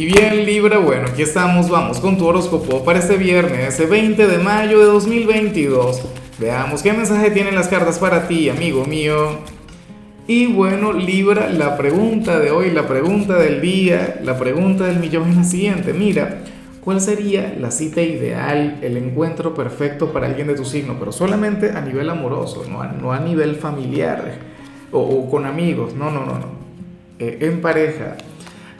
Y bien Libra, bueno, aquí estamos, vamos con tu horóscopo para este viernes, ese 20 de mayo de 2022. Veamos qué mensaje tienen las cartas para ti, amigo mío. Y bueno, Libra, la pregunta de hoy, la pregunta del día, la pregunta del millón es la siguiente. Mira, ¿cuál sería la cita ideal, el encuentro perfecto para alguien de tu signo? Pero solamente a nivel amoroso, no a, no a nivel familiar o, con amigos, no, no, no, no. Eh, en pareja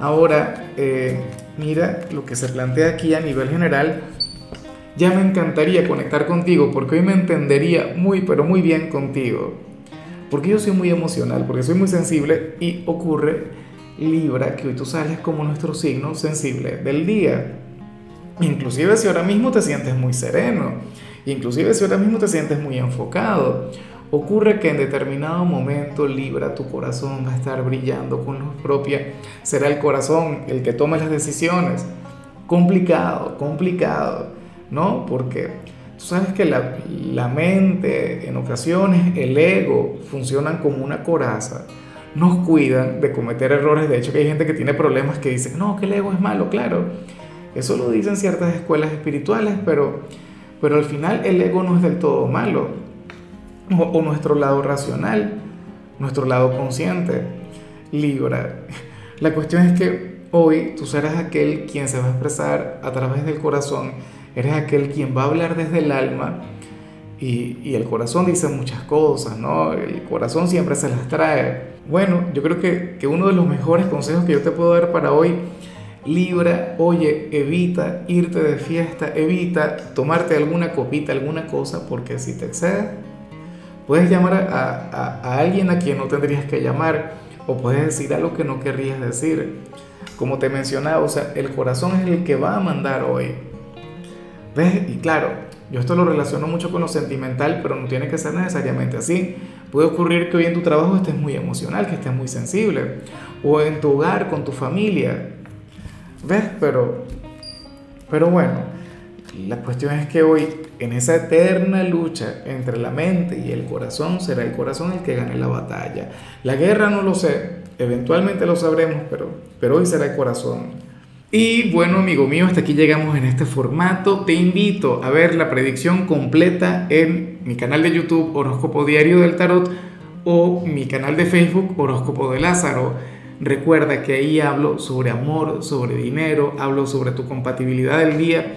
Ahora, eh, mira lo que se plantea aquí a nivel general. Ya me encantaría conectar contigo porque hoy me entendería muy, pero muy bien contigo. Porque yo soy muy emocional, porque soy muy sensible y ocurre Libra que hoy tú sales como nuestro signo sensible del día. Inclusive si ahora mismo te sientes muy sereno, inclusive si ahora mismo te sientes muy enfocado, Ocurre que en determinado momento Libra, tu corazón va a estar brillando con luz propia. Será el corazón el que tome las decisiones. Complicado, complicado, ¿no? Porque tú sabes que la, la mente, en ocasiones el ego, funcionan como una coraza. Nos cuidan de cometer errores. De hecho, que hay gente que tiene problemas que dicen, no, que el ego es malo, claro. Eso lo dicen ciertas escuelas espirituales, pero, pero al final el ego no es del todo malo o, nuestro lado racional, nuestro lado consciente, Libra. La cuestión es que hoy tú serás aquel quien se va a expresar a través del corazón, eres aquel quien va a hablar desde el alma y, y, el corazón dice muchas cosas, ¿no? El corazón siempre se las trae. Bueno, yo creo que, que uno de los mejores consejos que yo te puedo dar para hoy Libra, oye, evita irte de fiesta, evita tomarte alguna copita, alguna cosa, porque si te excedes, Puedes llamar a, alguien a quien no tendrías que llamar o puedes decir algo que no querrías decir. Como te mencionaba, o sea, el corazón es el que va a mandar hoy. ¿Ves? Y claro, yo esto lo relaciono mucho con lo sentimental, pero no tiene que ser necesariamente así. Puede ocurrir que hoy en tu trabajo estés muy emocional, que estés muy sensible, o en tu hogar, con tu familia. ¿Ves? Pero, pero bueno, la cuestión es que hoy, en esa eterna lucha entre la mente y el corazón, será el corazón el que gane la batalla. La guerra no lo sé, eventualmente lo sabremos, pero, pero hoy será el corazón. Y bueno, amigo mío, hasta aquí llegamos en este formato. Te invito a ver la predicción completa en mi canal de YouTube Horóscopo Diario del Tarot o mi canal de Facebook Horóscopo de Lázaro. Recuerda que ahí hablo sobre amor, sobre dinero, hablo sobre tu compatibilidad del día